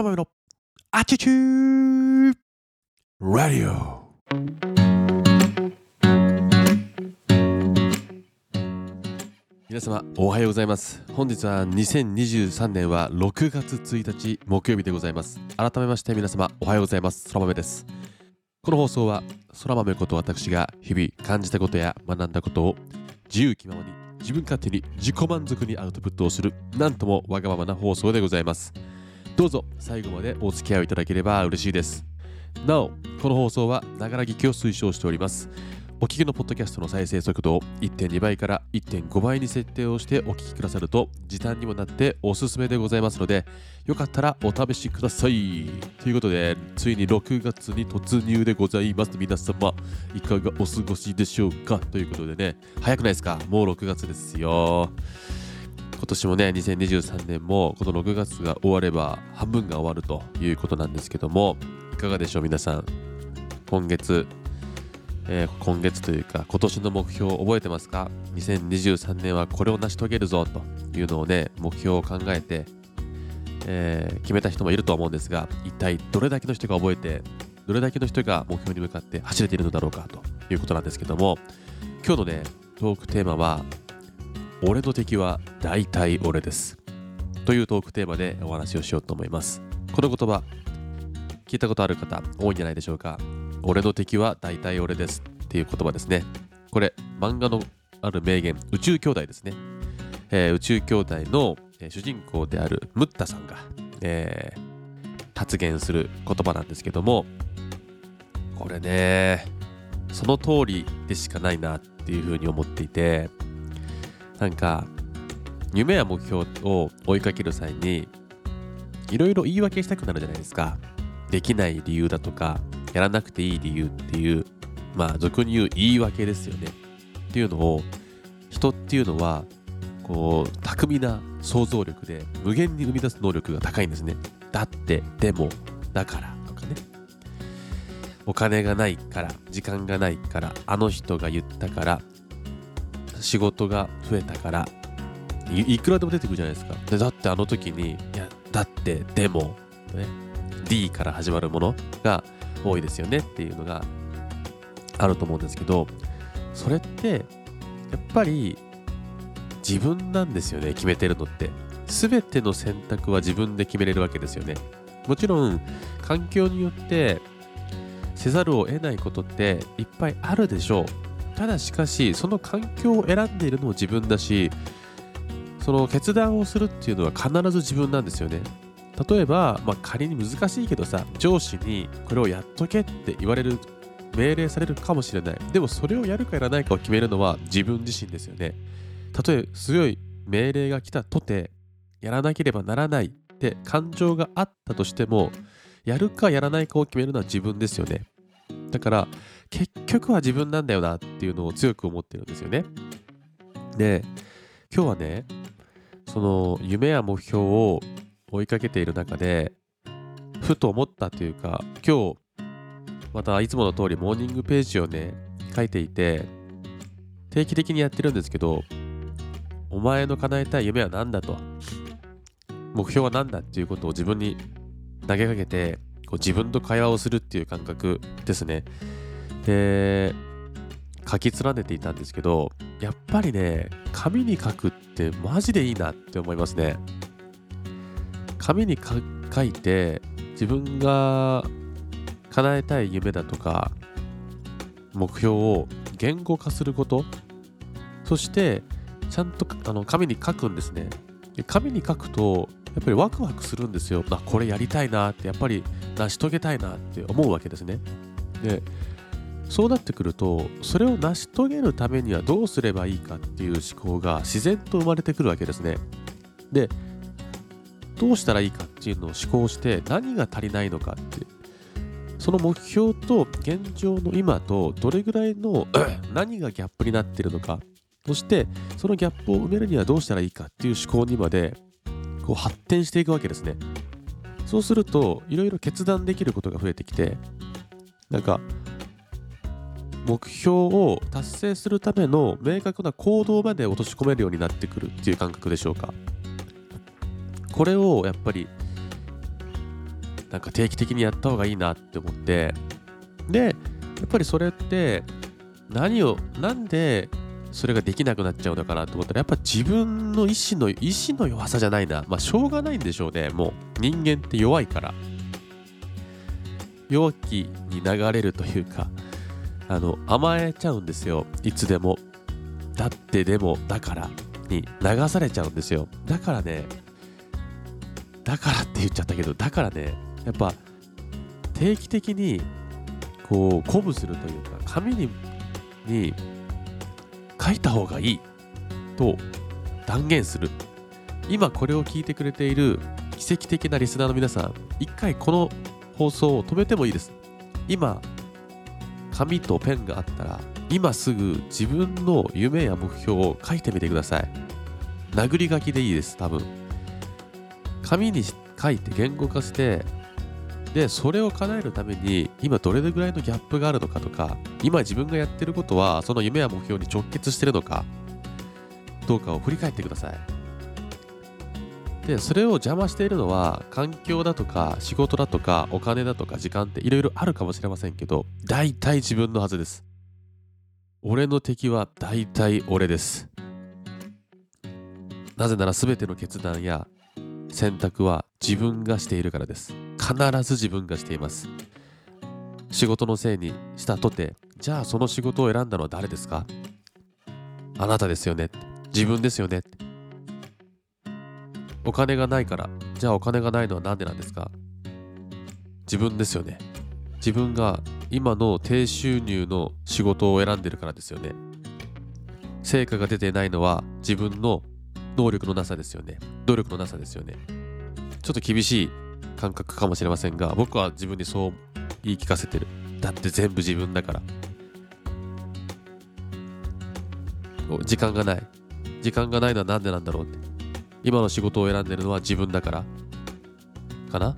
空豆のアチチューラディオ皆様おはようございます。本日は2023年は6月1日木曜日でございます。改めまして皆様おはようございます。空豆です。この放送は空豆こと私が日々感じたことや学んだことを自由気ままに自分勝手に自己満足にアウトプットをするなんともわがままな放送でございますどうぞ最後までお付き合いいただければ嬉しいです。なおこの放送はながら聞きを推奨しております。お聞きのポッドキャストの再生速度を1.2倍から1.5倍に設定をしてお聞きくださると時短にもなっておすすめでございますのでよかったらお試しください。ということでついに6月に突入でございます。皆様いかがお過ごしでしょうか？ということでね早くないですか？もう6月ですよ。今年もね2023年もこの6月が終われば半分が終わるということなんですけどもいかがでしょう皆さん？今月えー、今月というか今年の目標を覚えてますか？2023年はこれを成し遂げるぞというのをね目標を考えて、えー、決めた人もいると思うんですが一体どれだけの人が覚えてどれだけの人が目標に向かって走れているのだろうかということなんですけども今日のねトークテーマは俺の敵は大体俺ですというトークテーマでお話をしようと思いますこの言葉聞いたことある方多いんじゃないでしょうか俺の敵は大体俺ですっていう言葉ですね。これ、漫画のある名言、宇宙兄弟ですね。えー、宇宙兄弟の、主人公であるムッタさんが、えー、発言する言葉なんですけども、これね、その通りでしかないなっていうふうに思っていて、なんか、夢や目標を追いかける際に、いろいろ言い訳したくなるじゃないですか。できない理由だとか、やらなくていい理由っていう、まあ、俗に言う言い訳ですよね。っていうのを、人っていうのは、こう、巧みな想像力で無限に生み出す能力が高いんですね。だって、でも、だからとかね。お金がないから、時間がないから、あの人が言ったから、仕事が増えたからい、くらでも出てくるじゃないですか。でだってあの時に、いや、だって、でも、ね、D から始まるものが多いですよねっていうのがあると思うんですけどそれってやっぱり自分なんですよね決めてるのって。全ての選択は自分で決めれるわけですよね。もちろん環境によってせざるを得ないことっていっぱいあるでしょう。ただしかしその環境を選んでいるのも自分だしその決断をするっていうのは必ず自分なんですよね。例えば、まあ、仮に難しいけどさ上司にこれをやっとけって言われる命令されるかもしれない。でもそれをやるかやらないかを決めるのは自分自身ですよね。例え強い命令が来たとてやらなければならないって感情があったとしてもやるかやらないかを決めるのは自分ですよね。だから結局は自分なんだよなっていうのを強く思ってるんですよねで今日はねその夢や目標を追いかけている中で、ふと思ったというか、今日、またいつもの通りモーニングページをね、書いていて、定期的にやってるんですけど、お前の叶えたい夢は何だと、目標は何だっていうことを自分に投げかけて、こう自分と会話をするっていう感覚ですね。で、書き連ねていたんですけど、やっぱりね、紙に書くってマジでいいなって思いますね。紙に書いて自分が叶えたい夢だとか目標を言語化することそしてちゃんとあの紙に書くんですね。で紙に書くとやっぱりワクワクするんですよ。あこれやりたいなってやっぱり成し遂げたいなって思うわけですね。でそうなってくるとそれを成し遂げるためにはどうすればいいかっていう思考が自然と生まれてくるわけですね。でどうしたらいいかっていうのを思考して何が足りないのかってその目標と現状の今とどれぐらいの 何がギャップになってるのかそしてそのギャップを埋めるにはどうしたらいいかっていう思考にまでこう発展していくわけですね。そうするといろいろ決断できることが増えてきてなんか目標を達成するための明確な行動まで落とし込めるようになってくるっていう感覚でしょうか？これをやっぱりなんか定期的にやった方がいいなって思ってでやっぱりそれって何をなんでそれができなくなっちゃうのかなと思ったらやっぱ自分の意志の意志の弱さじゃないな。まあしょうがないんでしょうね。もう人間って弱いから。弱気に流れるというか。あの甘えちゃうんですよ。いつでも。だってでもだからに流されちゃうんですよ。だからねだからって言っちゃったけどだからねやっぱ定期的にこう鼓舞するというか紙にに書いた方がいいと断言する。今これを聞いてくれている奇跡的なリスナーの皆さん一回この放送を止めてもいいです。今紙とペンがあったら今すぐ自分の夢や目標を書いてみてください。殴り書きでいいです多分。紙に書いて言語化してでそれを叶えるために今どれぐらいのギャップがあるのかとか今自分がやってることはその夢や目標に直結してるのかどうかを振り返ってください。でそれを邪魔しているのは環境だとか仕事だとかお金だとか時間っていろいろあるかもしれませんけど大体自分のはずです。俺の敵は大体俺です。なぜなら全ての決断や選択は自分がしているからです。必ず自分がしています。仕事のせいにしたとてじゃあその仕事を選んだのは誰ですか？あなたですよね。自分ですよね。お金がないから。じゃあお金がないのは何でなんですか？自分ですよね。自分が今の低収入の仕事を選んでるからですよね。成果が出てないのは自分の能力のなさですよね。努力のなさですよね。ちょっと厳しい感覚かもしれませんが僕は自分にそう言い聞かせてる。だって全部自分だから。時間がない。時間がないのは何でなんだろうって。今の仕事を選んでるのは自分だから。かな？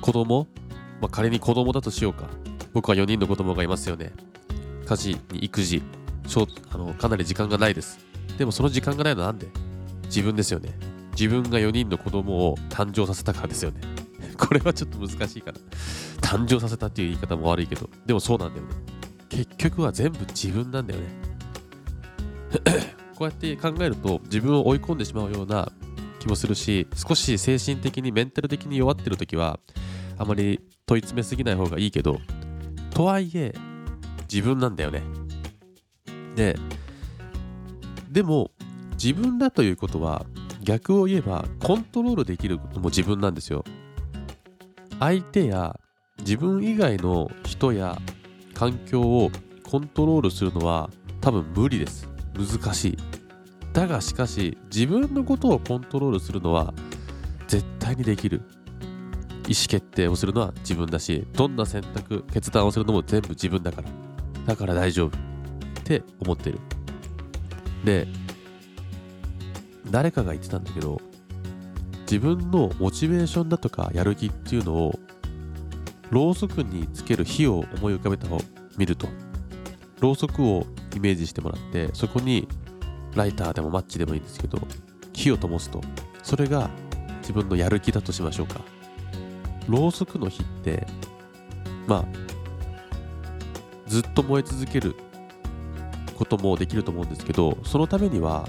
子供？まあ、仮に子供だとしようか。僕は4人の子供がいますよね。家事に育児。あのかなり時間がないです。でもその時間がないのはなんで？自分ですよね。自分が4人の子供を誕生させたからですよね。これはちょっと難しいかな。誕生させたっていう言い方も悪いけど。でもそうなんだよね。結局は全部自分なんだよね。こうやって考えると自分を追い込んでしまうような気もするし少し精神的にメンタル的に弱ってる時はあまり問い詰めすぎない方がいいけどとはいえ自分なんだよね。ででも自分だということは逆を言えばコントロールできるのも自分なんですよ。相手や自分以外の人や環境をコントロールするのは多分無理です。難しい。だがしかし自分のことをコントロールするのは絶対にできる。意思決定をするのは自分だしどんな選択決断をするのも全部自分だから。だから大丈夫。って思ってる。で誰かが言ってたんだけど自分のモチベーションだとかやる気っていうのをろうそくにつける火を思い浮かべたを見ると。ろうそくをイメージしてもらってそこにライターでもマッチでもいいんですけど火を灯すとそれが自分のやる気だとしましょうか。ろうそくの火ってまあずっと燃え続けることもできると思うんですけどそのためには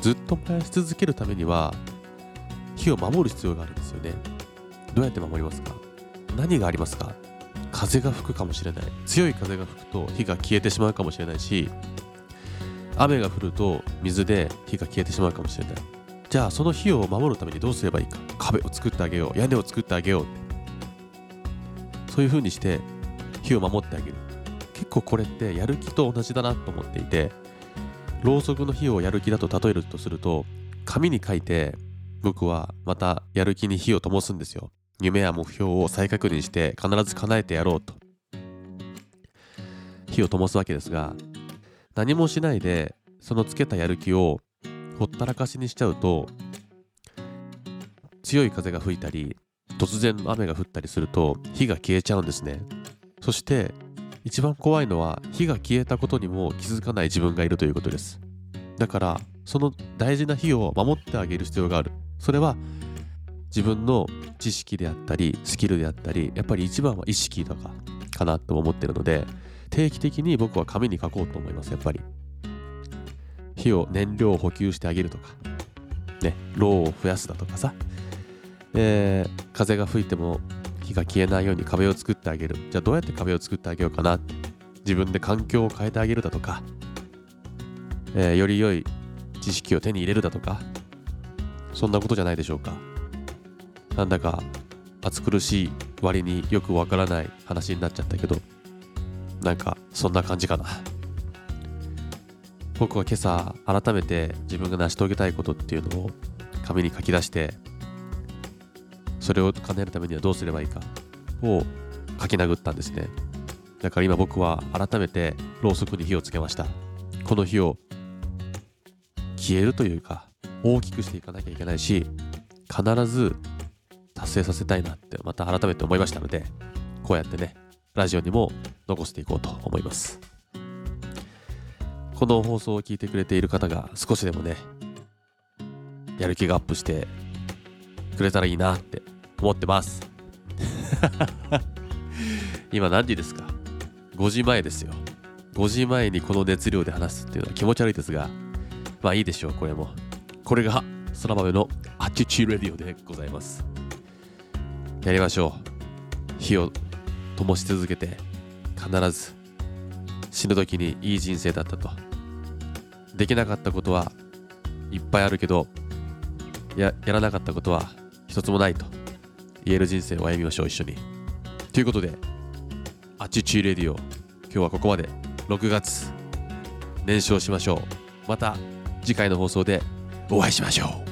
ずっと燃やし続けるためには火を守る必要があるんですよね。どうやって守りますか？何がありますか？風が吹くかもしれない。強い風が吹くと火が消えてしまうかもしれないし雨が降ると水で火が消えてしまうかもしれない。じゃあその火を守るためにどうすればいいか。壁を作ってあげよう。屋根を作ってあげよう。そういう風にして火を守ってあげる。結構これってやる気と同じだなと思っていてろうそくの火をやる気だと例えるとすると紙に書いて僕はまたやる気に火を灯すんですよ。夢や目標を再確認して必ず叶えてやろうと。火を灯すわけですが何もしないでそのつけたやる気をほったらかしにしちゃうと強い風が吹いたり突然雨が降ったりすると火が消えちゃうんですね。そして一番怖いのは火が消えたことにも気づかない自分がいるということです。だからその大事な火を守ってあげる必要がある。それは自分の知識であったりスキルであったりやっぱり一番は意識とかかなと思ってるので定期的に僕は紙に書こうと思いますやっぱり。火を燃料を補給してあげるとか。ねローを増やすだとかさ、えー、風が吹いても火が消えないように壁を作ってあげる。じゃあどうやって壁を作ってあげようかな。って自分で環境を変えてあげるだとか、えー、より良い知識を手に入れるだとか。そんなことじゃないでしょうか。なんだか暑苦しい割によくわからない話になっちゃったけど。なんかそんな感じかな。僕は今朝改めて自分が成し遂げたいことっていうのを紙に書き出してそれを叶えるためにはどうすればいいかを書き殴ったんですね。だから今僕は改めてろうそくに火をつけました。この火を消えるというか大きくしていかなきゃいけないし必ず達成させたいなってまた改めて思いましたのでこうやってねラジオにも残していこうと思います。この放送を聞いてくれている方が少しでもねやる気がアップしてくれたらいいなって思ってます。今何時ですか？5時前ですよ。5時前にこの熱量で話すっていうのは気持ち悪いですがまあいいでしょうこれも。これが空豆のアチチレディオでございます。やりましょう。火を灯し続けて必ず死ぬ時にいい人生だったと。できなかったことはいっぱいあるけどややらなかったことは一つもないと。言える人生を歩みましょう一緒に。ということで Attitude Radio 今日はここまで。6月燃焼しましょう。また次回の放送でお会いしましょう。